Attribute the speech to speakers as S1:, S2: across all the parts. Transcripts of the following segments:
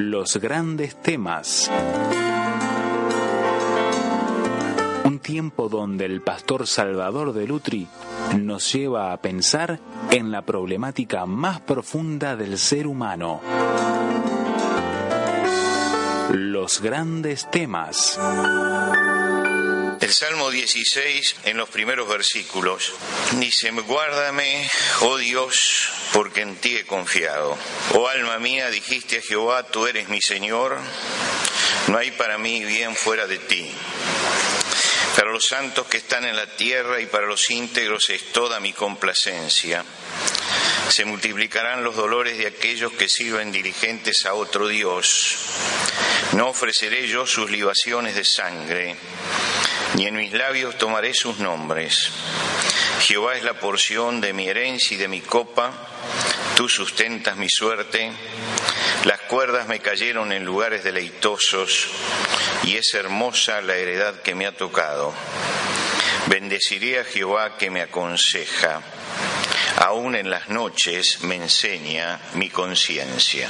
S1: Los grandes temas. Un tiempo donde el pastor Salvador de Lutri nos lleva a pensar en la problemática más profunda del ser humano. Los grandes temas.
S2: El Salmo 16, en los primeros versículos, dice, guárdame, oh Dios, porque en ti he confiado. Oh alma mía, dijiste a Jehová, tú eres mi Señor, no hay para mí bien fuera de ti. Para los santos que están en la tierra y para los íntegros es toda mi complacencia. Se multiplicarán los dolores de aquellos que sirven dirigentes a otro Dios. No ofreceré yo sus libaciones de sangre ni en mis labios tomaré sus nombres. Jehová es la porción de mi herencia y de mi copa, tú sustentas mi suerte, las cuerdas me cayeron en lugares deleitosos, y es hermosa la heredad que me ha tocado. Bendeciré a Jehová que me aconseja, aún en las noches me enseña mi conciencia.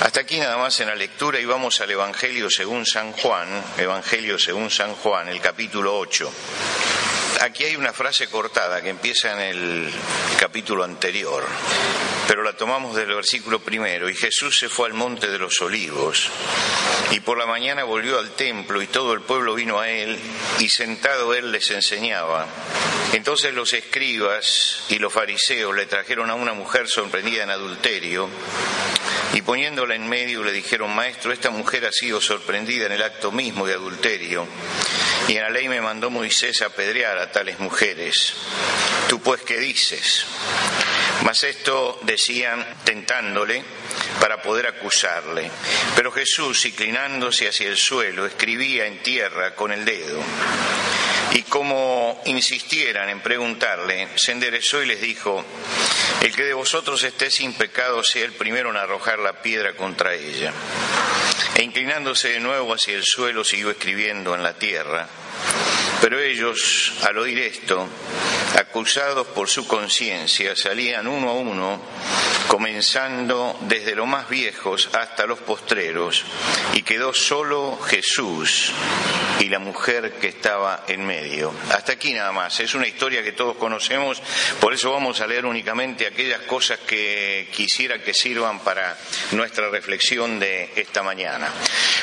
S2: Hasta aquí nada más en la lectura y vamos al Evangelio según San Juan, Evangelio según San Juan, el capítulo 8. Aquí hay una frase cortada que empieza en el capítulo anterior, pero la tomamos del versículo primero. Y Jesús se fue al monte de los olivos, y por la mañana volvió al templo, y todo el pueblo vino a él, y sentado él les enseñaba. Entonces los escribas y los fariseos le trajeron a una mujer sorprendida en adulterio, y poniéndola en medio le dijeron, Maestro, esta mujer ha sido sorprendida en el acto mismo de adulterio, y en la ley me mandó Moisés a apedrear a tales mujeres. ¿Tú pues qué dices? Mas esto decían tentándole para poder acusarle. Pero Jesús, inclinándose hacia el suelo, escribía en tierra con el dedo. Y como insistieran en preguntarle, se enderezó y les dijo, el que de vosotros esté sin pecado sea el primero en arrojar la piedra contra ella. E inclinándose de nuevo hacia el suelo, siguió escribiendo en la tierra. Pero ellos, al oír esto, acusados por su conciencia, salían uno a uno, comenzando desde los más viejos hasta los postreros, y quedó solo Jesús y la mujer que estaba en medio. Hasta aquí nada más, es una historia que todos conocemos, por eso vamos a leer únicamente aquellas cosas que quisiera que sirvan para nuestra reflexión de esta mañana.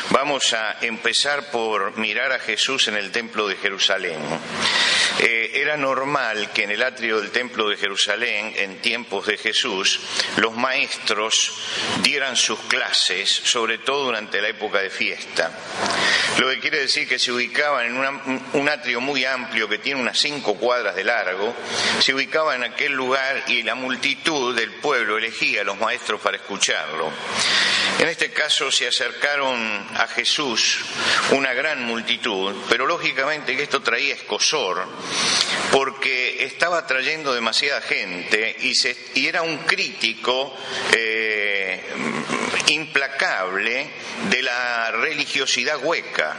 S2: Vamos a empezar por mirar a Jesús en el templo de Jerusalén. Eh, era normal que en el atrio del templo de Jerusalén, en tiempos de Jesús, los maestros dieran sus clases, sobre todo durante la época de fiesta. Lo que quiere decir que se ubicaban en un atrio muy amplio que tiene unas cinco cuadras de largo, se ubicaba en aquel lugar y la multitud del pueblo elegía a los maestros para escucharlo. En este caso se acercaron a Jesús una gran multitud, pero lógicamente que esto traía escosor, porque estaba trayendo demasiada gente y, y era un crítico eh, implacable de la religiosidad hueca.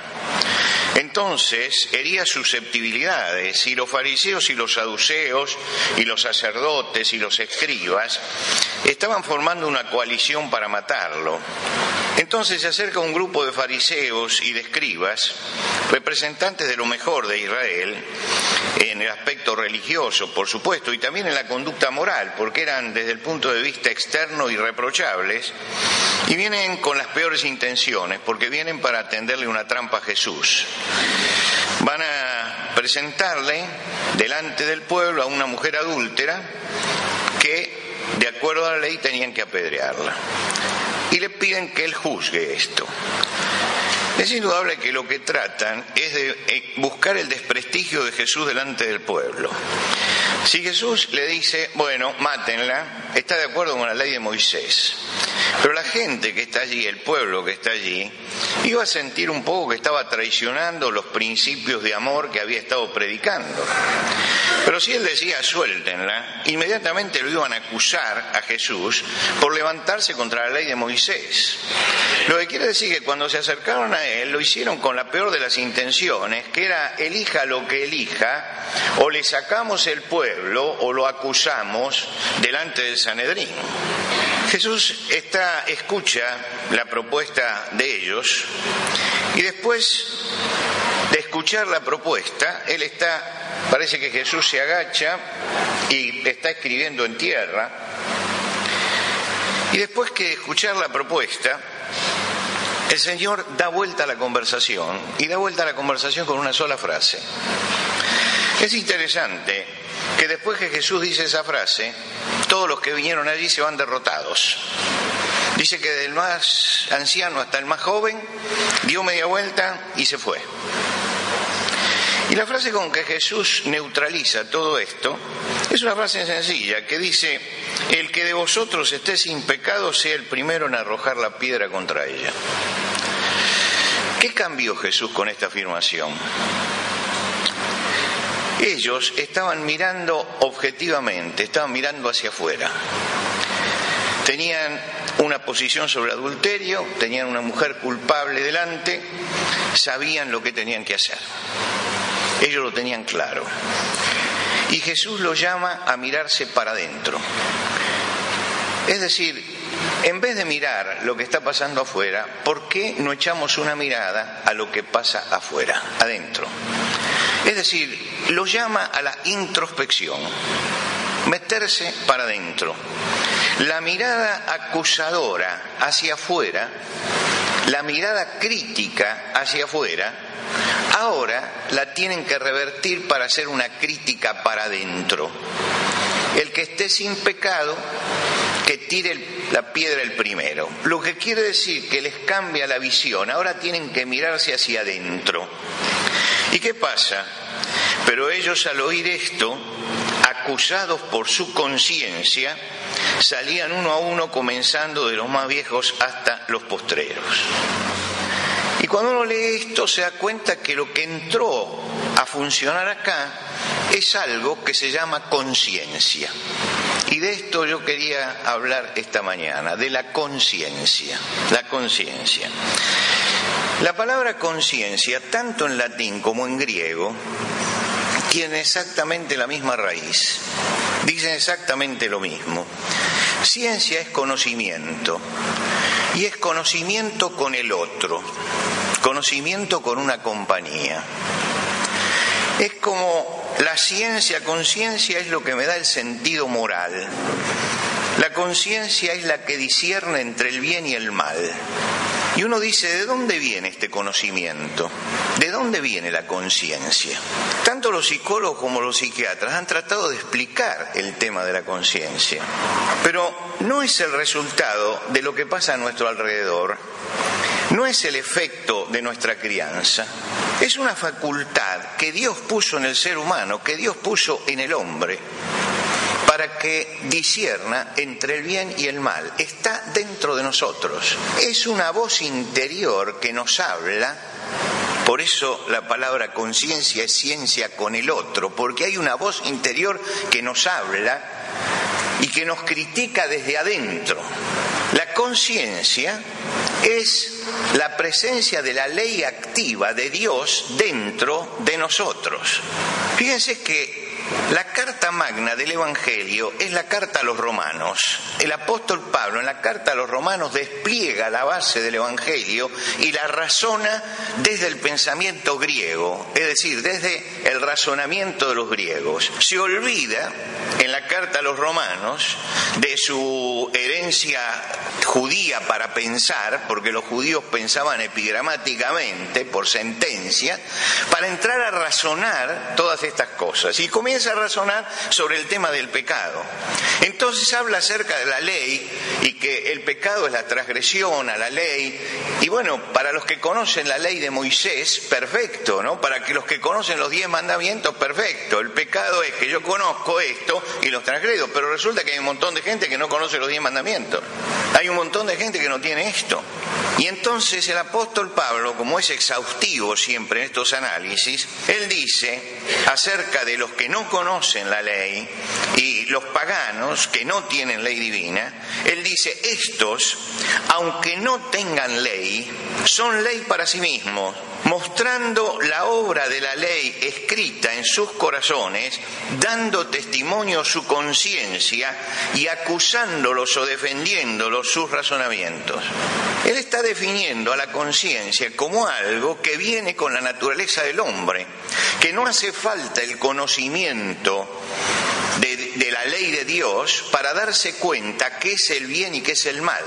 S2: Entonces hería susceptibilidades y los fariseos y los saduceos y los sacerdotes y los escribas estaban formando una coalición para matarlo. Entonces se acerca un grupo de fariseos y de escribas, representantes de lo mejor de Israel, en el aspecto religioso, por supuesto, y también en la conducta moral, porque eran desde el punto de vista externo irreprochables, y vienen con las peores intenciones, porque vienen para tenderle una trampa a Jesús. Van a presentarle delante del pueblo a una mujer adúltera que, de acuerdo a la ley, tenían que apedrearla. Y le piden que él juzgue esto. Es indudable que lo que tratan es de eh, buscar el desprestigio de Jesús delante del pueblo. Si Jesús le dice, bueno, mátenla, está de acuerdo con la ley de Moisés. Pero la gente que está allí, el pueblo que está allí, iba a sentir un poco que estaba traicionando los principios de amor que había estado predicando. Pero si él decía suéltenla, inmediatamente lo iban a acusar a Jesús por levantarse contra la ley de Moisés. Lo que quiere decir que cuando se acercaron a él lo hicieron con la peor de las intenciones, que era elija lo que elija, o le sacamos el pueblo o lo acusamos delante del Sanedrín. Jesús escucha la propuesta de ellos y después de escuchar la propuesta, él está, parece que Jesús se agacha y está escribiendo en tierra. Y después que escuchar la propuesta, el Señor da vuelta a la conversación y da vuelta a la conversación con una sola frase. Es interesante que después que Jesús dice esa frase, todos los que vinieron allí se van derrotados. Dice que del más anciano hasta el más joven dio media vuelta y se fue. Y la frase con que Jesús neutraliza todo esto es una frase sencilla que dice, el que de vosotros esté sin pecado sea el primero en arrojar la piedra contra ella. ¿Qué cambió Jesús con esta afirmación? Ellos estaban mirando objetivamente, estaban mirando hacia afuera. Tenían una posición sobre adulterio, tenían una mujer culpable delante, sabían lo que tenían que hacer. Ellos lo tenían claro. Y Jesús los llama a mirarse para adentro. Es decir, en vez de mirar lo que está pasando afuera, ¿por qué no echamos una mirada a lo que pasa afuera, adentro? Es decir, lo llama a la introspección, meterse para adentro. La mirada acusadora hacia afuera, la mirada crítica hacia afuera, ahora la tienen que revertir para hacer una crítica para adentro. El que esté sin pecado, que tire la piedra el primero. Lo que quiere decir que les cambia la visión. Ahora tienen que mirarse hacia adentro. ¿Y qué pasa? Pero ellos al oír esto, acusados por su conciencia, salían uno a uno comenzando de los más viejos hasta los postreros. Y cuando uno lee esto se da cuenta que lo que entró a funcionar acá es algo que se llama conciencia. Y de esto yo quería hablar esta mañana, de la conciencia, la conciencia. La palabra conciencia, tanto en latín como en griego, tiene exactamente la misma raíz, dicen exactamente lo mismo. Ciencia es conocimiento y es conocimiento con el otro, conocimiento con una compañía. Es como la ciencia, conciencia es lo que me da el sentido moral. La conciencia es la que discierne entre el bien y el mal. Y uno dice, ¿de dónde viene este conocimiento? ¿De dónde viene la conciencia? Tanto los psicólogos como los psiquiatras han tratado de explicar el tema de la conciencia, pero no es el resultado de lo que pasa a nuestro alrededor, no es el efecto de nuestra crianza, es una facultad que Dios puso en el ser humano, que Dios puso en el hombre para que disierna entre el bien y el mal. Está dentro de nosotros. Es una voz interior que nos habla. Por eso la palabra conciencia es ciencia con el otro, porque hay una voz interior que nos habla y que nos critica desde adentro. La conciencia es la presencia de la ley activa de Dios dentro de nosotros. Fíjense que la carta magna del Evangelio es la carta a los romanos. El apóstol Pablo en la carta a los romanos despliega la base del Evangelio y la razona desde el pensamiento griego, es decir, desde el razonamiento de los griegos. Se olvida en la carta a los romanos de su herencia judía para pensar, porque los judíos pensaban epigramáticamente, por sentencia, para entrar a razonar todas estas cosas. Y comienza a razonar sobre el tema del pecado. Entonces habla acerca de la ley y que el pecado es la transgresión a la ley. Y bueno, para los que conocen la ley de Moisés, perfecto, ¿no? Para que los que conocen los diez mandamientos, perfecto. El pecado es que yo conozco esto y los transgredo, pero resulta que hay un montón de gente que no conoce los diez mandamientos. Hay un montón de gente que no tiene esto. Y entonces el apóstol Pablo, como es exhaustivo siempre en estos análisis, él dice acerca de los que no conocen la ley y los paganos que no tienen ley divina, él dice, estos, aunque no tengan ley, son ley para sí mismos mostrando la obra de la ley escrita en sus corazones, dando testimonio su conciencia y acusándolos o defendiéndolos sus razonamientos. Él está definiendo a la conciencia como algo que viene con la naturaleza del hombre, que no hace falta el conocimiento de, la ley de Dios para darse cuenta qué es el bien y qué es el mal.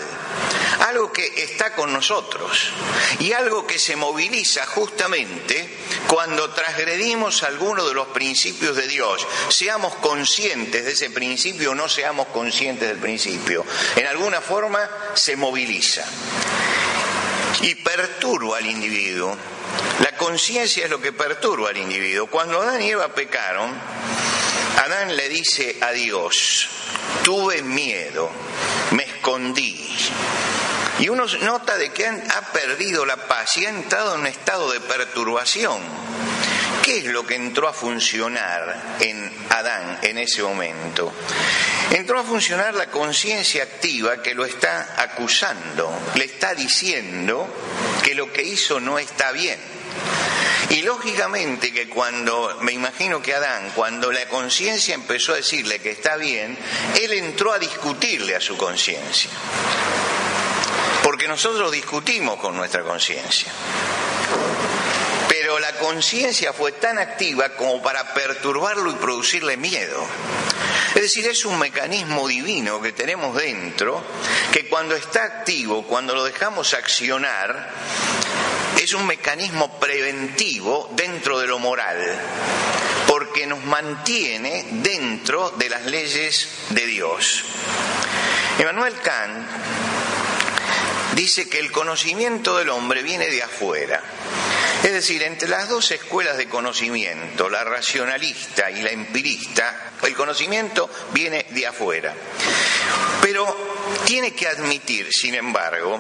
S2: Algo que está con nosotros y algo que se moviliza justamente cuando transgredimos alguno de los principios de Dios. Seamos conscientes de ese principio o no seamos conscientes del principio. En alguna forma se moviliza y perturba al individuo. La conciencia es lo que perturba al individuo. Cuando Adán y Eva pecaron, Adán le dice a Dios, tuve miedo, me escondí. Y uno nota de que ha perdido la paz y ha entrado en un estado de perturbación. ¿Qué es lo que entró a funcionar en Adán en ese momento? Entró a funcionar la conciencia activa que lo está acusando, le está diciendo que lo que hizo no está bien. Y lógicamente que cuando, me imagino que Adán, cuando la conciencia empezó a decirle que está bien, él entró a discutirle a su conciencia. Porque nosotros discutimos con nuestra conciencia. La conciencia fue tan activa como para perturbarlo y producirle miedo. Es decir, es un mecanismo divino que tenemos dentro que cuando está activo, cuando lo dejamos accionar, es un mecanismo preventivo dentro de lo moral, porque nos mantiene dentro de las leyes de Dios. Emmanuel Kant dice que el conocimiento del hombre viene de afuera. Es decir, entre las dos escuelas de conocimiento, la racionalista y la empirista, el conocimiento viene de afuera. Pero tiene que admitir, sin embargo,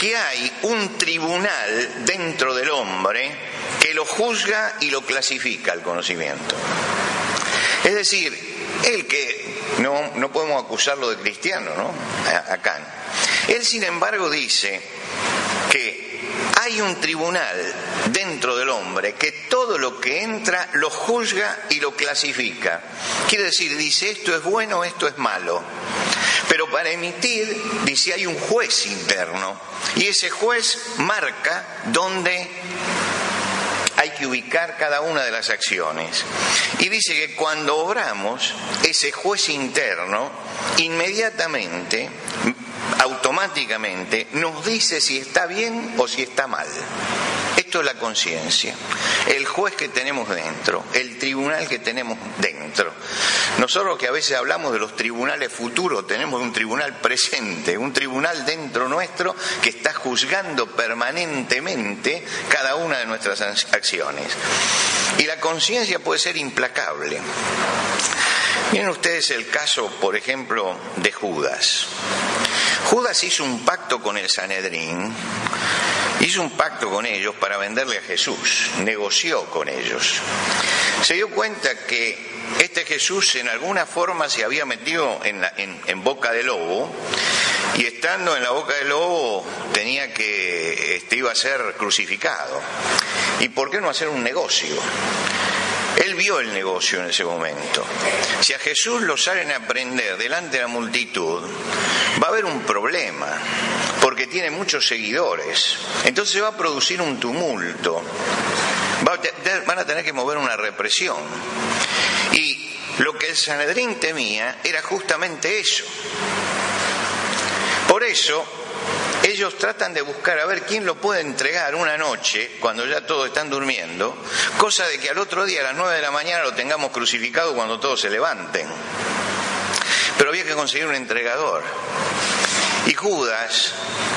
S2: que hay un tribunal dentro del hombre que lo juzga y lo clasifica el conocimiento. Es decir, el que no, no podemos acusarlo de cristiano, ¿no? Acá. Él, sin embargo, dice que hay un tribunal dentro del hombre que todo lo que entra lo juzga y lo clasifica. Quiere decir, dice esto es bueno, esto es malo. Pero para emitir, dice, hay un juez interno y ese juez marca dónde hay que ubicar cada una de las acciones. Y dice que cuando obramos, ese juez interno inmediatamente automáticamente nos dice si está bien o si está mal. Esto es la conciencia, el juez que tenemos dentro, el tribunal que tenemos dentro. Nosotros que a veces hablamos de los tribunales futuros, tenemos un tribunal presente, un tribunal dentro nuestro que está juzgando permanentemente cada una de nuestras acciones. Y la conciencia puede ser implacable. Miren ustedes el caso, por ejemplo, de Judas. Judas hizo un pacto con el Sanedrín, hizo un pacto con ellos para venderle a Jesús, negoció con ellos. Se dio cuenta que este Jesús en alguna forma se había metido en, boca de lobo y estando en la boca del lobo tenía que, este, iba a ser crucificado. ¿Y por qué no hacer un negocio? Él vio el negocio en ese momento. Si a Jesús lo salen a prender delante de la multitud, va a haber un problema, porque tiene muchos seguidores. Entonces va a producir un tumulto. van a tener que mover una represión. Y lo que el Sanedrín temía era justamente eso. Por eso ellos tratan de buscar a ver quién lo puede entregar una noche, cuando ya todos están durmiendo, cosa de que al otro día a las nueve de la mañana lo tengamos crucificado cuando todos se levanten. Pero había que conseguir un entregador. Y Judas,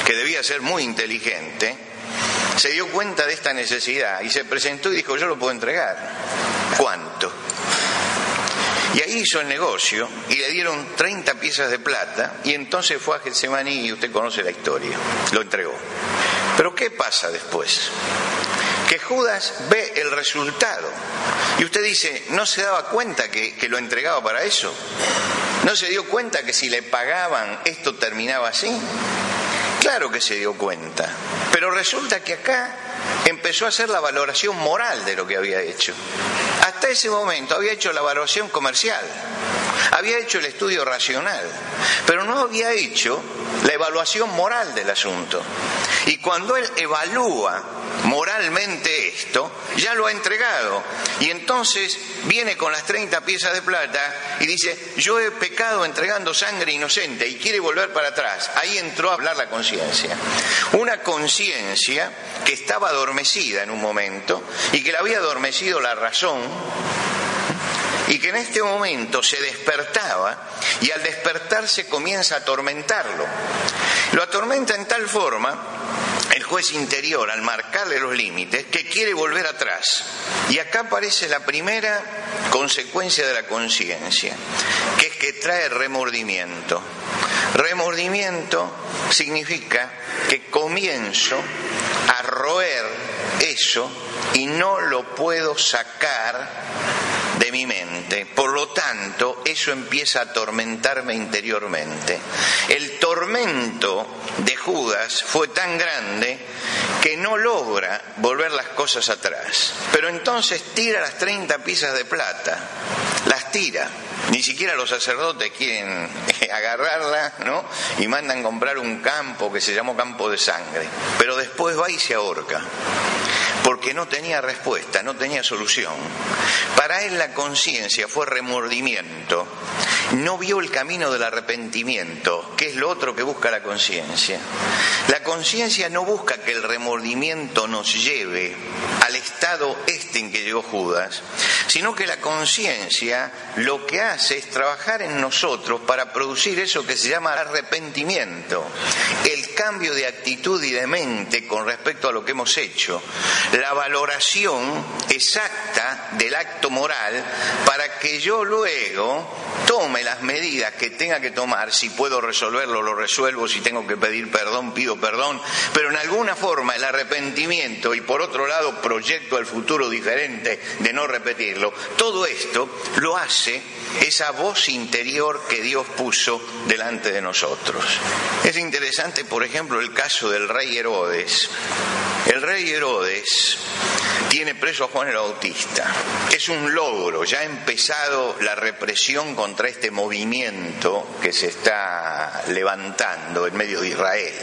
S2: que debía ser muy inteligente, se dio cuenta de esta necesidad y se presentó y dijo, yo lo puedo entregar. ¿Cuánto? Y ahí hizo el negocio y le dieron 30 piezas de plata y entonces fue a Getsemaní y usted conoce la historia, lo entregó. Pero ¿qué pasa después? Que Judas ve el resultado y usted dice, ¿no se daba cuenta que, lo entregaba para eso? ¿No se dio cuenta que si le pagaban esto terminaba así? Claro que se dio cuenta, pero resulta que acá empezó a hacer la valoración moral de lo que había hecho. Ese momento había hecho la valoración comercial, había hecho el estudio racional, pero no había hecho la evaluación moral del asunto. Y cuando él evalúa moralmente esto, ya lo ha entregado. Y entonces viene con las 30 piezas de plata y dice, yo he pecado entregando sangre inocente y quiere volver para atrás. Ahí entró a hablar la conciencia. Una conciencia que estaba adormecida en un momento y que le había adormecido la razón y que en este momento se despertaba y al despertarse comienza a atormentarlo. Lo atormenta en tal forma el juez interior al marcarle los límites que quiere volver atrás. Y acá aparece la primera consecuencia de la conciencia, que es que trae remordimiento. Remordimiento significa que comienzo a roer eso y no lo puedo sacar de mi mente. Por lo tanto, eso empieza a atormentarme interiormente. El tormento de Judas fue tan grande que no logra volver las cosas atrás. Pero entonces tira las 30 piezas de plata, las tira. Ni siquiera los sacerdotes quieren agarrarla, ¿no? Y mandan comprar un campo que se llamó campo de sangre. Pero después va y se ahorca porque no tenía respuesta, no tenía solución. Para él la conciencia fue remordimiento, no vio el camino del arrepentimiento, que es lo otro que busca la conciencia. La conciencia no busca que el remordimiento nos lleve al estado este en que llegó Judas, sino que la conciencia lo que hace es trabajar en nosotros para producir eso que se llama arrepentimiento, el cambio de actitud y de mente con respecto a lo que hemos hecho, la valoración exacta del acto moral para que yo luego tome las medidas que tenga que tomar, si puedo resolverlo, lo resuelvo, si tengo que pedir perdón, pido perdón, pero en alguna forma el arrepentimiento y por otro lado proyecto al futuro diferente de no repetirlo, todo esto lo hace esa voz interior que Dios puso delante de nosotros. Es interesante, por ejemplo, el caso del rey Herodes. El rey Herodes tiene preso a Juan el Bautista. Es un logro, ya ha empezado la represión contra este movimiento que se está levantando en medio de Israel.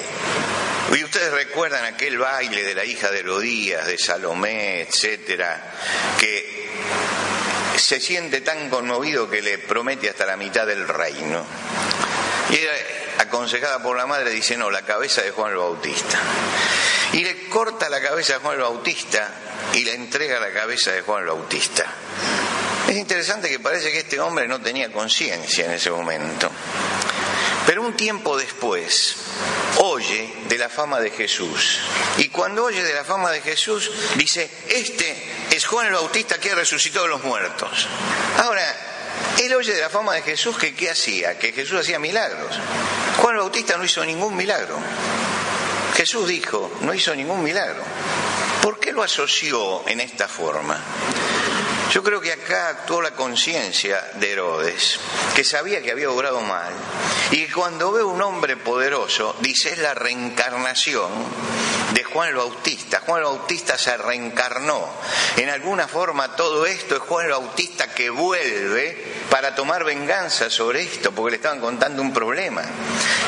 S2: Y ustedes recuerdan aquel baile de la hija de Herodías, de Salomé, etcétera, que se siente tan conmovido que le promete hasta la mitad del reino. Y aconsejada por la madre dice, no, la cabeza de Juan el Bautista. Y le corta la cabeza a Juan el Bautista y le entrega la cabeza de Juan el Bautista. Es interesante que parece que este hombre no tenía conciencia en ese momento. Pero un tiempo después oye de la fama de Jesús. Y cuando oye de la fama de Jesús, dice, este es Juan el Bautista que resucitó de los muertos. Ahora, él oye de la fama de Jesús que qué hacía, que Jesús hacía milagros. Juan el Bautista no hizo ningún milagro. Jesús dijo, no hizo ningún milagro. ¿Por qué lo asoció en esta forma? Yo creo que acá actuó la conciencia de Herodes, que sabía que había obrado mal, y cuando ve un hombre poderoso, dice es la reencarnación de Juan el Bautista. Juan el Bautista se reencarnó. En alguna forma todo esto es Juan el Bautista que vuelve para tomar venganza sobre esto, porque le estaban contando un problema.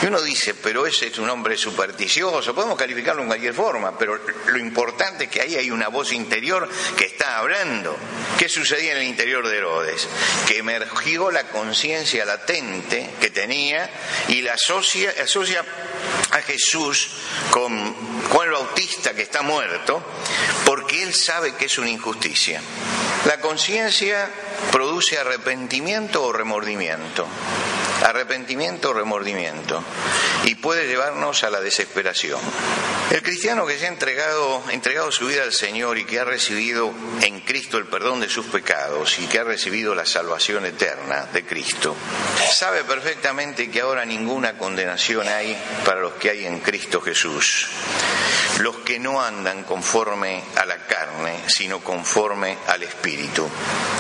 S2: Y uno dice, pero ese es un hombre supersticioso, podemos calificarlo en cualquier forma, pero lo importante es que ahí hay una voz interior que está hablando. ¿Qué sucedía en el interior de Herodes? Que emergió la conciencia latente que tenía y la asocia, asocia a Jesús con Juan el Bautista que está muerto, porque él sabe que es una injusticia. La conciencia produce arrepentimiento o remordimiento. Arrepentimiento o remordimiento y puede llevarnos a la desesperación. El cristiano que se ha entregado, entregado su vida al Señor y que ha recibido en Cristo el perdón de sus pecados y que ha recibido la salvación eterna de Cristo, sabe perfectamente que ahora ninguna condenación hay para los que hay en Cristo Jesús. Los que no andan conforme a la carne, sino conforme al Espíritu.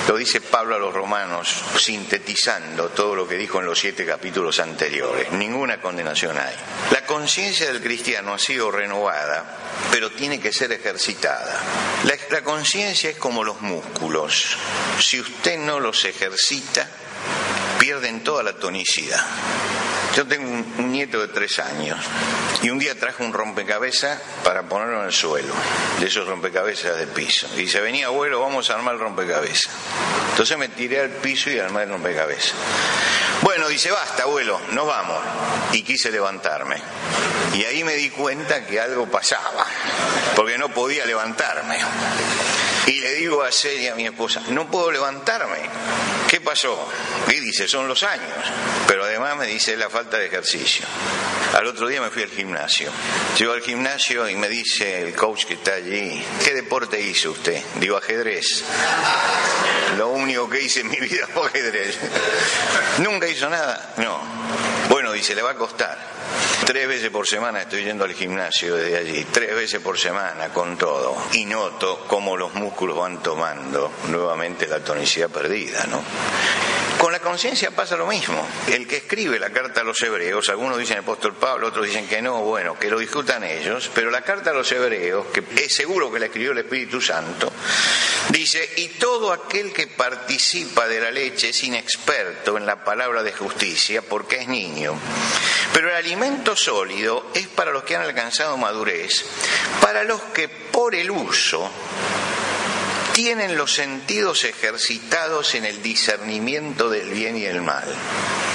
S2: Lo dice Pablo a los romanos, sintetizando todo lo que dijo en los capítulos anteriores. Ninguna condenación hay. La conciencia del cristiano ha sido renovada, pero tiene que ser ejercitada. La, conciencia es como los músculos. Si usted no los ejercita, pierden toda la tonicidad. Yo tengo un, nieto de tres años y un día traje un rompecabezas para ponerlo en el suelo, de esos rompecabezas de piso. Y se venía abuelo, vamos a armar el rompecabezas. Entonces me tiré al piso y armé el rompecabezas. Bueno, dice, basta, abuelo, nos vamos. Y quise levantarme. Y ahí me di cuenta que algo pasaba, porque no podía levantarme. Y le digo a Celia, a mi esposa, no puedo levantarme. ¿Qué pasó? Y dice, son los años. Pero además me dice la falta de ejercicio. Al otro día me fui al gimnasio. Llego al gimnasio y me dice el coach que está allí, ¿qué deporte hizo usted? Digo, ajedrez. Lo único que hice en mi vida fue ajedrez. ¿Nunca hizo nada? No. Bueno, dice, le va a costar. Tres veces por semana estoy yendo al gimnasio desde allí, tres veces por semana con todo, y noto cómo los músculos van tomando nuevamente la tonicidad perdida, ¿no? Con la conciencia pasa lo mismo. El que escribe la carta a los hebreos, algunos dicen el apóstol Pablo, otros dicen que no, bueno, que lo discutan ellos, pero la carta a los hebreos, que es seguro que la escribió el Espíritu Santo, dice, y todo aquel que participa de la leche es inexperto en la palabra de justicia porque es niño. Pero el alimento sólido es para los que han alcanzado madurez, para los que por el uso tienen los sentidos ejercitados en el discernimiento del bien y el mal.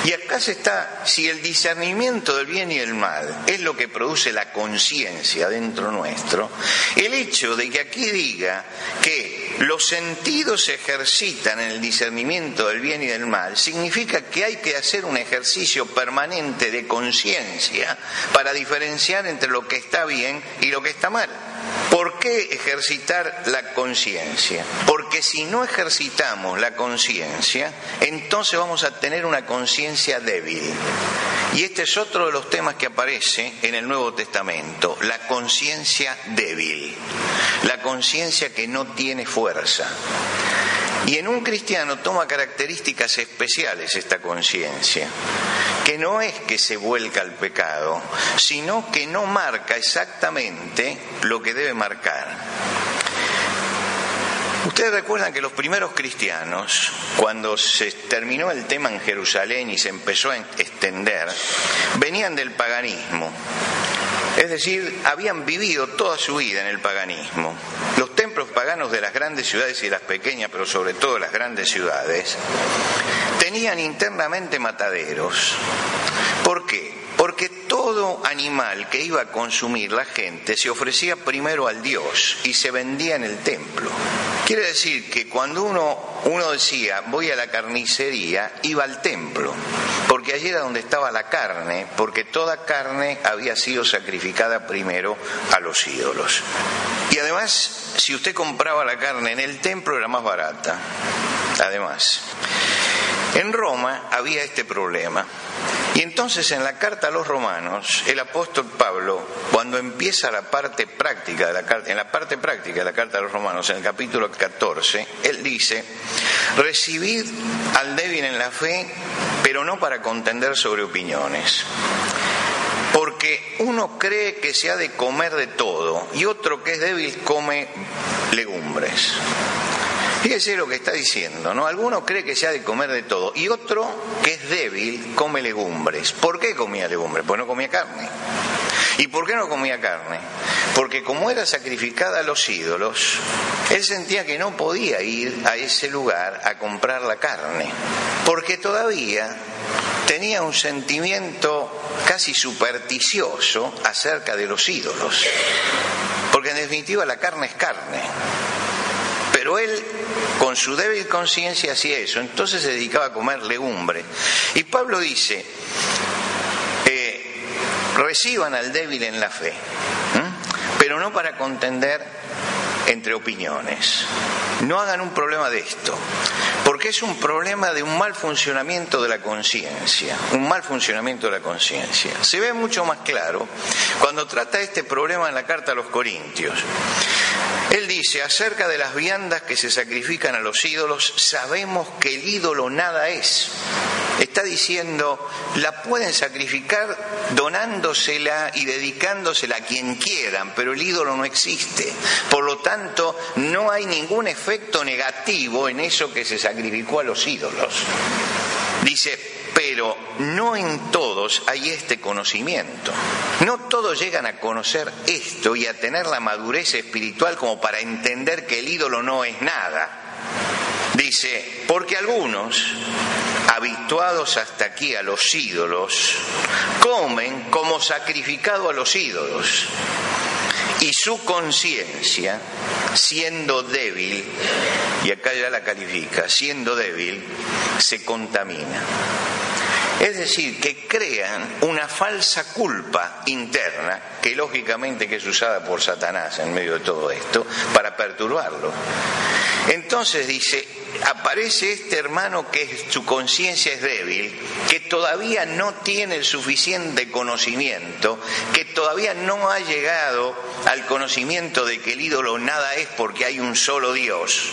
S2: Y acá se está, si el discernimiento del bien y el mal es lo que produce la conciencia dentro nuestro, el hecho de que aquí diga que los sentidos se ejercitan en el discernimiento del bien y del mal significa que hay que hacer un ejercicio permanente de conciencia para diferenciar entre lo que está bien y lo que está mal. ¿Por qué ejercitar la conciencia? Porque si no ejercitamos la conciencia, entonces vamos a tener una conciencia débil. Y este es otro de los temas que aparece en el Nuevo Testamento, la conciencia débil, la conciencia que no tiene fuerza. Y en un cristiano toma características especiales esta conciencia, que no es que se vuelca al pecado, sino que no marca exactamente lo que debe marcar. Ustedes recuerdan que los primeros cristianos, cuando se terminó el tema en Jerusalén y se empezó a extender, venían del paganismo. Es decir, habían vivido toda su vida en el paganismo. Los templos paganos de las grandes ciudades y las pequeñas, pero sobre todo las grandes ciudades, tenían internamente mataderos. ¿Por qué? Porque todo animal que iba a consumir la gente se ofrecía primero al Dios y se vendía en el templo. Quiere decir que cuando uno, uno decía voy a la carnicería, iba al templo, porque allí era donde estaba la carne, porque toda carne había sido sacrificada primero a los ídolos. Y además, si usted compraba la carne en el templo era más barata. Además, en Roma había este problema. Y entonces en la carta a los romanos, el apóstol Pablo, cuando empieza la parte práctica de la carta, en la parte práctica de la carta a los romanos, en el capítulo 14, él dice, recibid al débil en la fe, pero no para contender sobre opiniones. Porque uno cree que se ha de comer de todo y otro que es débil come legumbres. Fíjese lo que está diciendo, ¿no? Alguno cree que se ha de comer de todo y otro que es débil come legumbres. ¿Por qué comía legumbres? Pues no comía carne. ¿Y por qué no comía carne? Porque como era sacrificada a los ídolos, él sentía que no podía ir a ese lugar a comprar la carne, porque todavía tenía un sentimiento casi supersticioso acerca de los ídolos. Porque en definitiva la carne es carne Pero él, con su débil conciencia, hacía eso. Entonces se dedicaba a comer legumbre. Y Pablo dice, eh, reciban al débil en la fe, pero no para contender entre opiniones. No hagan un problema de esto, porque es un problema de un mal funcionamiento de la conciencia, un mal funcionamiento de la conciencia. Se ve mucho más claro cuando trata este problema en la carta a los Corintios. Él dice, acerca de las viandas que se sacrifican a los ídolos, sabemos que el ídolo nada es. Está diciendo, la pueden sacrificar donándosela y dedicándosela a quien quieran, pero el ídolo no existe. Por lo tanto, no hay ningún efecto negativo en eso que se sacrificó a los ídolos. Dice, pero no en todos hay este conocimiento. No todos llegan a conocer esto y a tener la madurez espiritual como para entender que el ídolo no es nada. Dice, porque algunos, habituados hasta aquí a los ídolos, comen como sacrificado a los ídolos y su conciencia, siendo débil, y acá ya la califica, siendo débil, se contamina. Es decir, que crean una falsa culpa interna, que lógicamente que es usada por Satanás en medio de todo esto, para perturbarlo. Entonces dice, aparece este hermano que su conciencia es débil, que todavía no tiene el suficiente conocimiento, que todavía no ha llegado al conocimiento de que el ídolo nada es porque hay un solo Dios.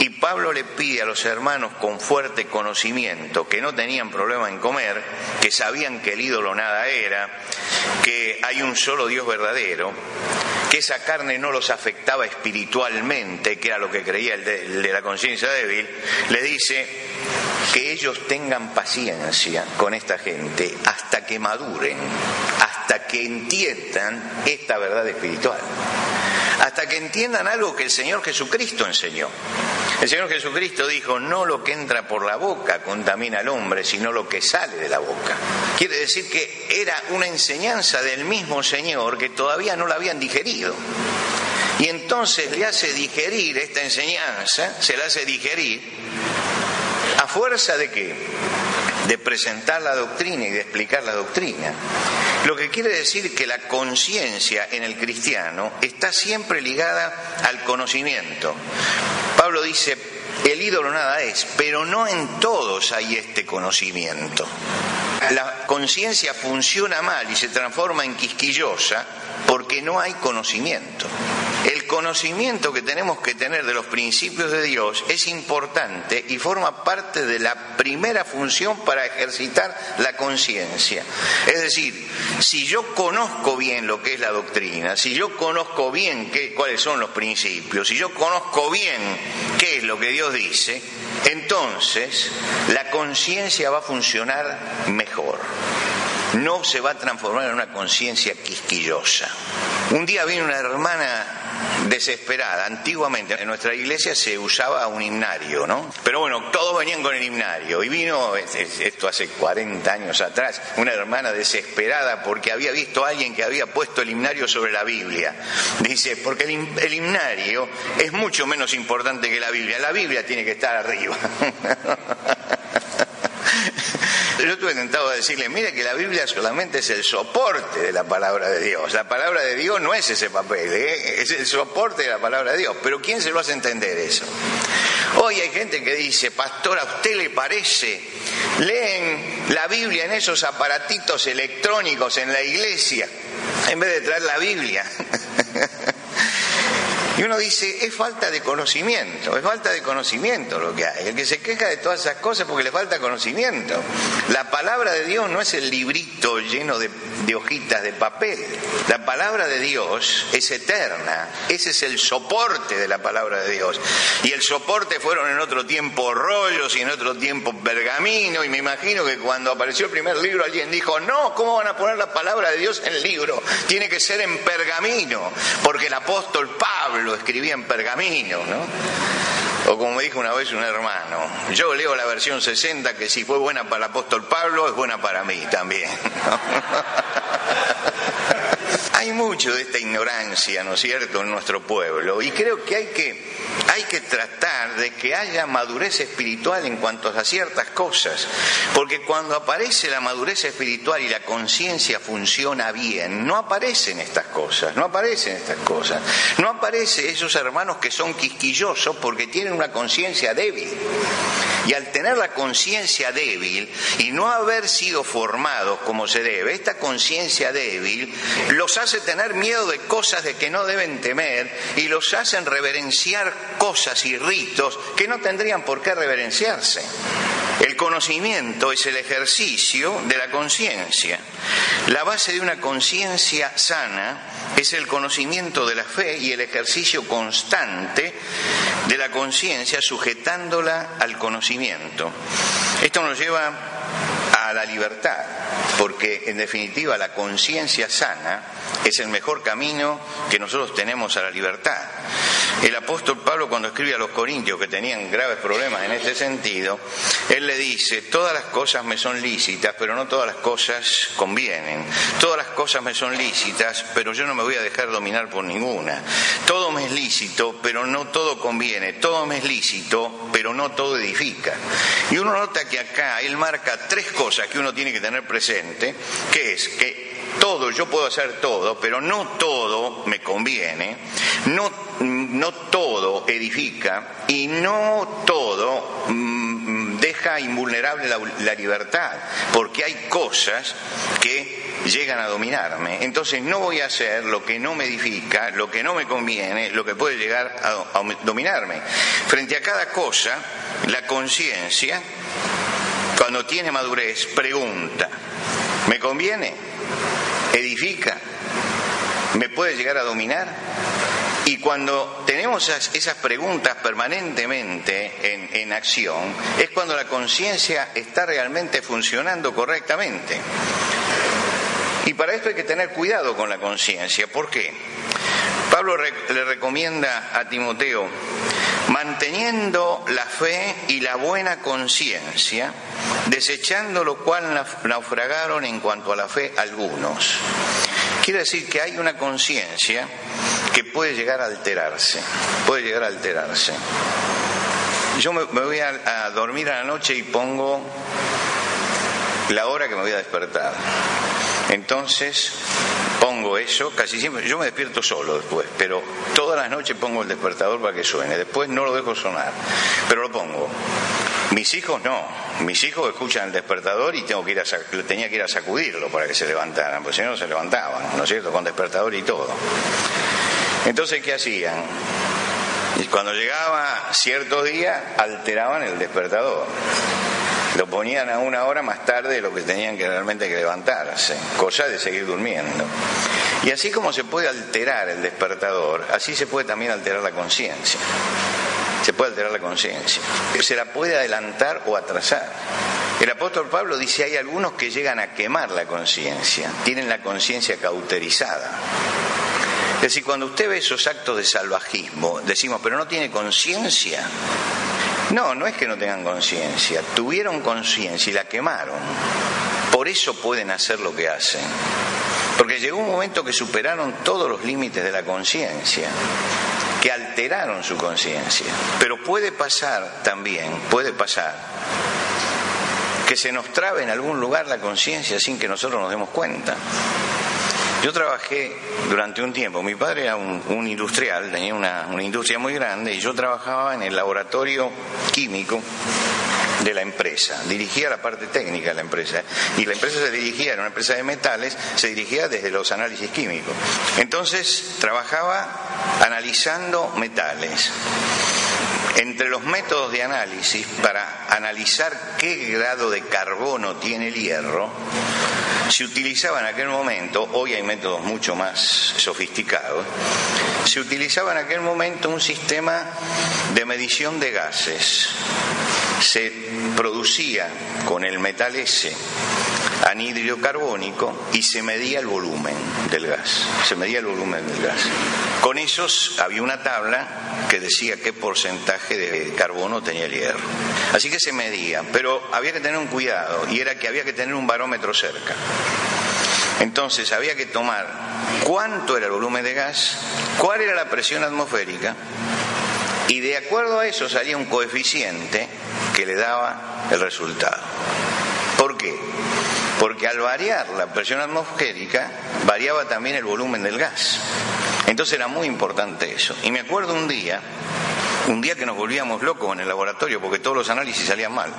S2: Y Pablo le pide a los hermanos con fuerte conocimiento, que no tenían problema en comer, que sabían que el ídolo nada era, que hay un solo Dios verdadero, que esa carne no los afectaba espiritualmente, que era lo que creía el de, la conciencia débil, le dice que ellos tengan paciencia con esta gente hasta que maduren, hasta que entiendan esta verdad espiritual, hasta que entiendan algo que el Señor Jesucristo enseñó. El Señor Jesucristo dijo, no lo que entra por la boca contamina al hombre, sino lo que sale de la boca. Quiere decir que era una enseñanza del mismo Señor que todavía no la habían digerido. Y entonces le hace digerir esta enseñanza, se la hace digerir, a fuerza de qué? De presentar la doctrina y de explicar la doctrina. Lo que quiere decir que la conciencia en el cristiano está siempre ligada al conocimiento. Pablo dice, el ídolo nada es, pero no en todos hay este conocimiento. La conciencia funciona mal y se transforma en quisquillosa porque no hay conocimiento. El conocimiento que tenemos que tener de los principios de Dios es importante y forma parte de la primera función para ejercitar la conciencia. Es decir, si yo conozco bien lo que es la doctrina, si yo conozco bien qué, cuáles son los principios, si yo conozco bien qué es lo que Dios dice, entonces la conciencia va a funcionar mejor no se va a transformar en una conciencia quisquillosa. Un día vino una hermana desesperada. Antiguamente en nuestra iglesia se usaba un himnario, ¿no? Pero bueno, todos venían con el himnario. Y vino, esto hace 40 años atrás, una hermana desesperada porque había visto a alguien que había puesto el himnario sobre la Biblia. Dice, porque el, el himnario es mucho menos importante que la Biblia. La Biblia tiene que estar arriba. Yo estuve tentado de decirle, mire que la Biblia solamente es el soporte de la palabra de Dios. La palabra de Dios no es ese papel, ¿eh? es el soporte de la palabra de Dios. Pero ¿quién se lo hace entender eso? Hoy hay gente que dice, pastor, ¿a usted le parece? Leen la Biblia en esos aparatitos electrónicos en la iglesia, en vez de traer la Biblia. Y uno dice, es falta de conocimiento, es falta de conocimiento lo que hay. El que se queja de todas esas cosas porque le falta conocimiento. La palabra de Dios no es el librito lleno de, hojitas de papel. La palabra de Dios es eterna. Ese es el soporte de la palabra de Dios. Y el soporte fueron en otro tiempo rollos y en otro tiempo pergamino. Y me imagino que cuando apareció el primer libro alguien dijo, no, ¿cómo van a poner la palabra de Dios en el libro? Tiene que ser en pergamino. Porque el apóstol Pablo escribía en pergamino, ¿no? O como me dijo una vez un hermano, yo leo la versión 60 que si fue buena para el apóstol Pablo, es buena para mí también. Hay mucho de esta ignorancia, ¿no es cierto?, en nuestro pueblo y creo que hay que, hay que tratar de que haya madurez espiritual en cuanto a ciertas cosas, porque cuando aparece la madurez espiritual y la conciencia funciona bien, no aparecen estas cosas, no aparecen estas cosas, no aparecen esos hermanos que son quisquillosos porque tienen una conciencia débil. Y al tener la conciencia débil y no haber sido formados como se debe, esta conciencia débil los hace tener miedo de cosas de que no deben temer y los hacen reverenciar cosas y ritos que no tendrían por qué reverenciarse. El conocimiento es el ejercicio de la conciencia. La base de una conciencia sana es el conocimiento de la fe y el ejercicio constante de la conciencia sujetándola al conocimiento. Esto nos lleva a la libertad, porque en definitiva la conciencia sana es el mejor camino que nosotros tenemos a la libertad. El apóstol Pablo cuando escribe a los corintios que tenían graves problemas en este sentido, él le dice, todas las cosas me son lícitas, pero no todas las cosas convienen. Todas las cosas me son lícitas, pero yo no me voy a dejar dominar por ninguna. Todo me es lícito, pero no todo conviene. Todo me es lícito, pero no todo edifica. Y uno nota que acá él marca tres cosas que uno tiene que tener presente, que es que todo, yo puedo hacer todo, pero no todo me conviene, no, no todo edifica y no todo mm, deja invulnerable la, la libertad, porque hay cosas que llegan a dominarme. Entonces no voy a hacer lo que no me edifica, lo que no me conviene, lo que puede llegar a, a dominarme. Frente a cada cosa, la conciencia, cuando tiene madurez, pregunta, ¿me conviene? ¿Edifica? ¿Me puede llegar a dominar? Y cuando tenemos esas, preguntas permanentemente en, en acción, es cuando la conciencia está realmente funcionando correctamente. Y para esto hay que tener cuidado con la conciencia. ¿Por qué? Pablo le recomienda a Timoteo, manteniendo la fe y la buena conciencia, desechando lo cual naufragaron en cuanto a la fe algunos. Quiere decir que hay una conciencia que puede llegar a alterarse, puede llegar a alterarse. Yo me, voy a, dormir a la noche y pongo la hora que me voy a despertar. Entonces eso, casi siempre, yo me despierto solo después, pero todas las noches pongo el despertador para que suene, después no lo dejo sonar, pero lo pongo. Mis hijos no, mis hijos escuchan el despertador y tengo que ir a, tenía que ir a sacudirlo para que se levantaran, porque si no, no se levantaban, ¿no es cierto?, con despertador y todo. Entonces, ¿qué hacían? Y cuando llegaba cierto día, alteraban el despertador lo ponían a una hora más tarde de lo que tenían que realmente que levantarse, cosa de seguir durmiendo. Y así como se puede alterar el despertador, así se puede también alterar la conciencia. Se puede alterar la conciencia. Se la puede adelantar o atrasar. El apóstol Pablo dice, hay algunos que llegan a quemar la conciencia, tienen la conciencia cauterizada. Es decir, cuando usted ve esos actos de salvajismo, decimos, pero no tiene conciencia. No, no es que no tengan conciencia, tuvieron conciencia y la quemaron. Por eso pueden hacer lo que hacen. Porque llegó un momento que superaron todos los límites de la conciencia, que alteraron su conciencia. Pero puede pasar también, puede pasar, que se nos trabe en algún lugar la conciencia sin que nosotros nos demos cuenta. Yo trabajé durante un tiempo, mi padre era un, industrial, tenía una, una, industria muy grande y yo trabajaba en el laboratorio químico de la empresa, dirigía la parte técnica de la empresa y la empresa se dirigía, era una empresa de metales, se dirigía desde los análisis químicos. Entonces trabajaba analizando metales. Entre los métodos de análisis para analizar qué grado de carbono tiene el hierro, se utilizaba en aquel momento, hoy hay métodos mucho más sofisticados, se utilizaba en aquel momento un sistema de medición de gases. Se producía con el metal S anhídrido carbónico y se medía el volumen del gas. Se medía el volumen del gas. Con esos había una tabla que decía qué porcentaje de carbono tenía el hierro. Así que se medía, pero había que tener un cuidado y era que había que tener un barómetro cerca. Entonces había que tomar cuánto era el volumen de gas, cuál era la presión atmosférica, y de acuerdo a eso salía un coeficiente que le daba el resultado. Porque al variar la presión atmosférica, variaba también el volumen del gas. Entonces era muy importante eso. Y me acuerdo un día, un día que nos volvíamos locos en el laboratorio porque todos los análisis salían mal.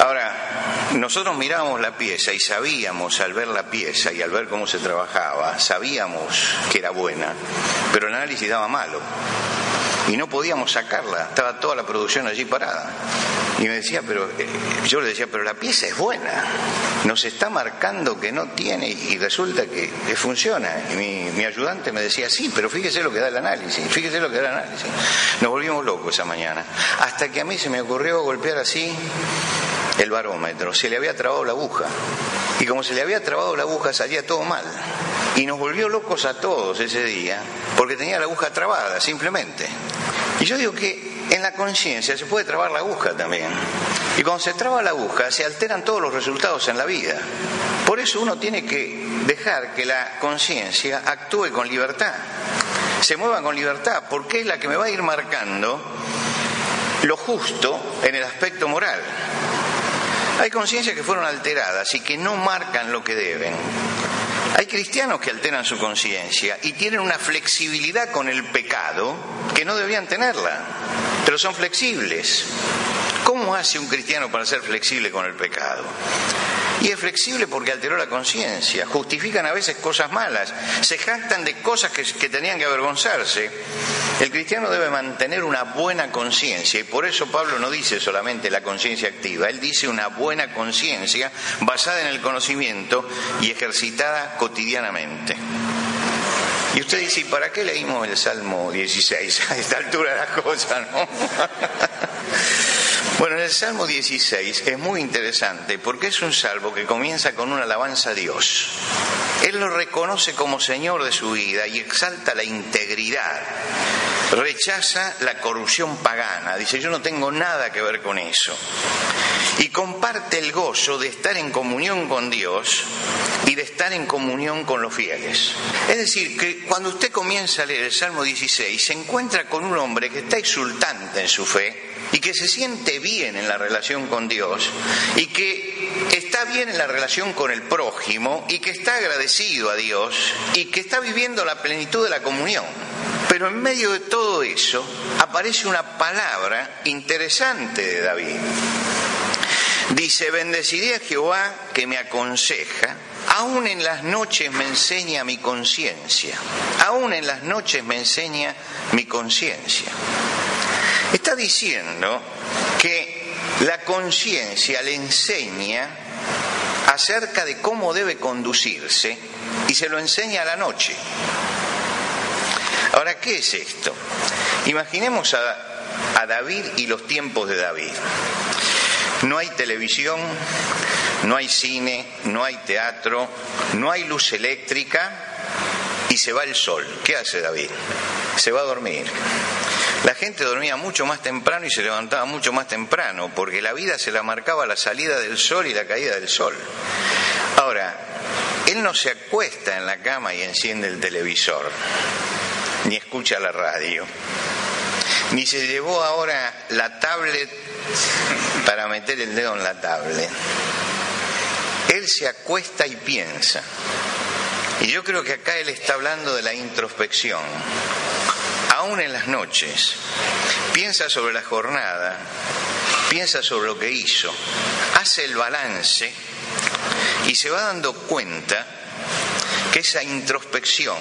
S2: Ahora, nosotros mirábamos la pieza y sabíamos al ver la pieza y al ver cómo se trabajaba, sabíamos que era buena, pero el análisis daba malo y no podíamos sacarla, estaba toda la producción allí parada. Y me decía, pero eh, yo le decía, pero la pieza es buena, nos está marcando que no tiene y resulta que, funciona. Y mi, mi, ayudante me decía, sí, pero fíjese lo que da el análisis, fíjese lo que da el análisis. Nos volvimos locos esa mañana, hasta que a mí se me ocurrió golpear así el barómetro, se le había trabado la aguja. Y como se le había trabado la aguja salía todo mal. Y nos volvió locos a todos ese día, porque tenía la aguja trabada, simplemente. Y yo digo que en la conciencia se puede trabar la aguja también. Y cuando se traba la aguja se alteran todos los resultados en la vida. Por eso uno tiene que dejar que la conciencia actúe con libertad, se mueva con libertad, porque es la que me va a ir marcando lo justo en el aspecto moral. Hay conciencias que fueron alteradas y que no marcan lo que deben. Hay cristianos que alteran su conciencia y tienen una flexibilidad con el pecado que no debían tenerla, pero son flexibles. ¿Cómo hace un cristiano para ser flexible con el pecado? Y es flexible porque alteró la conciencia. Justifican a veces cosas malas. Se jactan de cosas que, tenían que avergonzarse. El cristiano debe mantener una buena conciencia. Y por eso Pablo no dice solamente la conciencia activa. Él dice una buena conciencia basada en el conocimiento y ejercitada cotidianamente. Y usted dice, ¿y para qué leímos el Salmo 16 a esta altura de las cosas, no? Bueno, en el Salmo 16 es muy interesante porque es un salmo que comienza con una alabanza a Dios. Él lo reconoce como Señor de su vida y exalta la integridad. Rechaza la corrupción pagana. Dice, yo no tengo nada que ver con eso. Y comparte el gozo de estar en comunión con Dios y de estar en comunión con los fieles. Es decir, que cuando usted comienza a leer el Salmo 16, se encuentra con un hombre que está exultante en su fe y que se siente bien en la relación con Dios y que está bien en la relación con el prójimo y que está agradecido a Dios y que está viviendo la plenitud de la comunión. Pero en medio de todo eso aparece una palabra interesante de David. Dice, bendeciré a Jehová que me aconseja, aún en las noches me enseña mi conciencia, aún en las noches me enseña mi conciencia. Está diciendo que la conciencia le enseña acerca de cómo debe conducirse y se lo enseña a la noche. Ahora, ¿qué es esto? Imaginemos a, David y los tiempos de David. No hay televisión, no hay cine, no hay teatro, no hay luz eléctrica y se va el sol. ¿Qué hace David? Se va a dormir. La gente dormía mucho más temprano y se levantaba mucho más temprano, porque la vida se la marcaba la salida del sol y la caída del sol. Ahora, él no se acuesta en la cama y enciende el televisor, ni escucha la radio, ni se llevó ahora la tablet para meter el dedo en la tablet. Él se acuesta y piensa. Y yo creo que acá él está hablando de la introspección aún en las noches, piensa sobre la jornada, piensa sobre lo que hizo, hace el balance y se va dando cuenta que esa introspección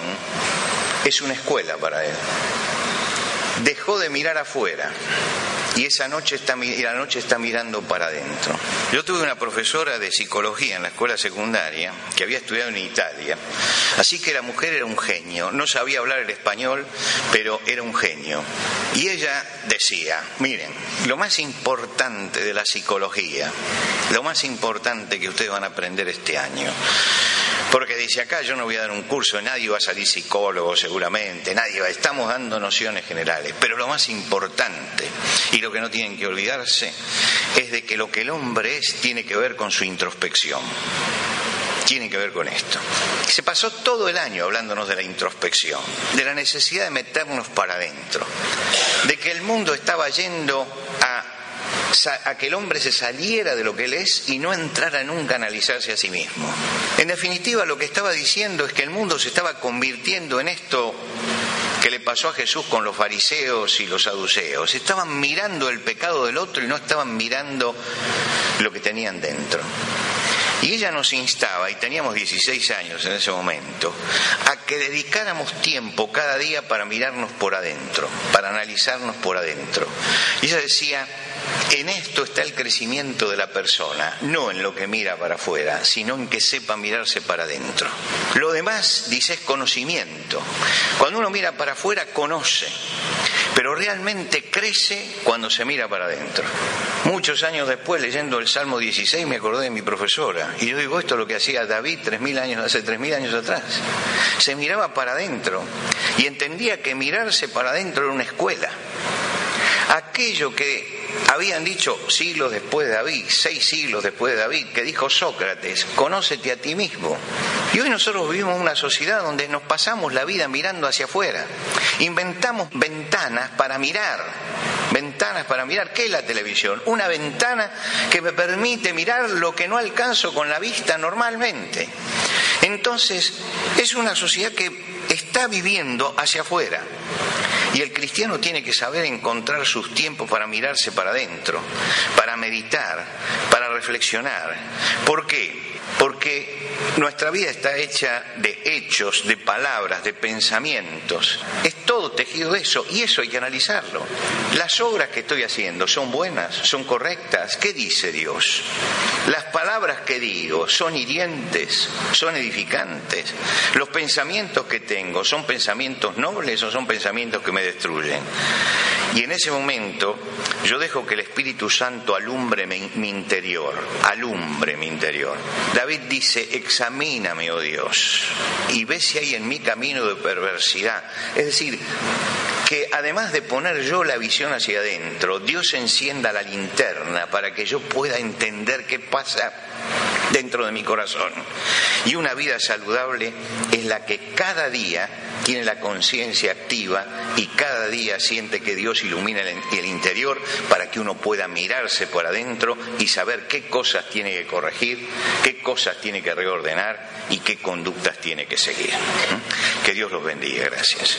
S2: es una escuela para él. Dejó de mirar afuera y esa noche está, la noche está mirando para adentro. Yo tuve una profesora de psicología en la escuela secundaria que había estudiado en Italia, así que la mujer era un genio, no sabía hablar el español, pero era un genio. Y ella decía, miren, lo más importante de la psicología, lo más importante que ustedes van a aprender este año, porque dice acá yo no voy a dar un curso, nadie va a salir psicólogo seguramente, nadie va, estamos dando nociones generales, pero lo más importante y lo que no tienen que olvidarse es de que lo que el hombre es tiene que ver con su introspección. tiene que ver con esto. Se pasó todo el año hablándonos de la introspección, de la necesidad de meternos para adentro, de que el mundo estaba yendo a, a que el hombre se saliera de lo que él es y no entrara nunca a analizarse a sí mismo. En definitiva, lo que estaba diciendo es que el mundo se estaba convirtiendo en esto que le pasó a Jesús con los fariseos y los saduceos. Estaban mirando el pecado del otro y no estaban mirando lo que tenían dentro. Y ella nos instaba, y teníamos 16 años en ese momento, a que dedicáramos tiempo cada día para mirarnos por adentro, para analizarnos por adentro. Y ella decía, en esto está el crecimiento de la persona, no en lo que mira para afuera, sino en que sepa mirarse para adentro. Lo demás, dice, es conocimiento. Cuando uno mira para afuera, conoce pero realmente crece cuando se mira para adentro. Muchos años después, leyendo el Salmo 16, me acordé de mi profesora, y yo digo, esto es lo que hacía David tres mil años, hace tres mil años atrás. Se miraba para adentro y entendía que mirarse para adentro era una escuela. Aquello que habían dicho siglos después de David, seis siglos después de David, que dijo Sócrates, conócete a ti mismo. Y hoy nosotros vivimos una sociedad donde nos pasamos la vida mirando hacia afuera. Inventamos ventanas para mirar, ventanas para mirar. ¿Qué es la televisión? Una ventana que me permite mirar lo que no alcanzo con la vista normalmente. Entonces, es una sociedad que está viviendo hacia afuera. Y el cristiano tiene que saber encontrar sus tiempos para mirarse para adentro, para meditar, para reflexionar. ¿Por qué? Porque nuestra vida está hecha de hechos, de palabras, de pensamientos. Es todo tejido de eso y eso hay que analizarlo. Las obras que estoy haciendo son buenas, son correctas. ¿Qué dice Dios? Las palabras que digo son hirientes, son edificantes. Los pensamientos que tengo son pensamientos nobles o son pensamientos que me destruyen. Y en ese momento yo dejo que el Espíritu Santo alumbre mi, interior, alumbre mi interior. David dice, examíname, oh Dios, y ve si hay en mi camino de perversidad. Es decir, que además de poner yo la visión hacia adentro, Dios encienda la linterna para que yo pueda entender qué pasa dentro de mi corazón. Y una vida saludable es la que cada día tiene la conciencia activa y cada día siente que Dios ilumina el, interior para que uno pueda mirarse por adentro y saber qué cosas tiene que corregir, qué cosas tiene que reordenar y qué conductas tiene que seguir. ¿Mm? Que Dios los bendiga. Gracias.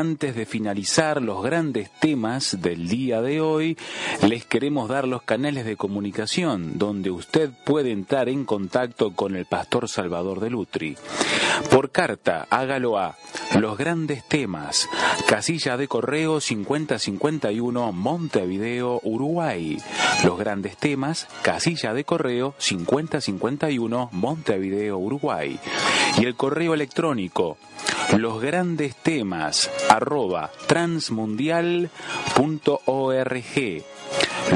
S1: Antes de finalizar los grandes temas del día de hoy, les queremos dar los canales de comunicación donde usted puede entrar en contacto con el pastor Salvador de Lutri. Por carta, hágalo a Los Grandes Temas, casilla de correo 5051 Montevideo, Uruguay. Los Grandes Temas, casilla de correo 5051 Montevideo, Uruguay. Y el correo electrónico los grandes temas arroba transmundial.org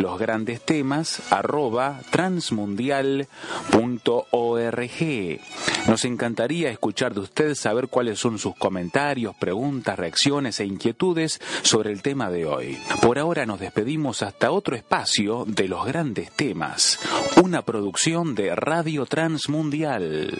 S1: los grandes temas arroba transmundial.org. Nos encantaría escuchar de usted, saber cuáles son sus comentarios, preguntas, reacciones e inquietudes sobre el tema de hoy. Por ahora nos despedimos hasta otro espacio de los grandes temas, una producción de Radio Transmundial.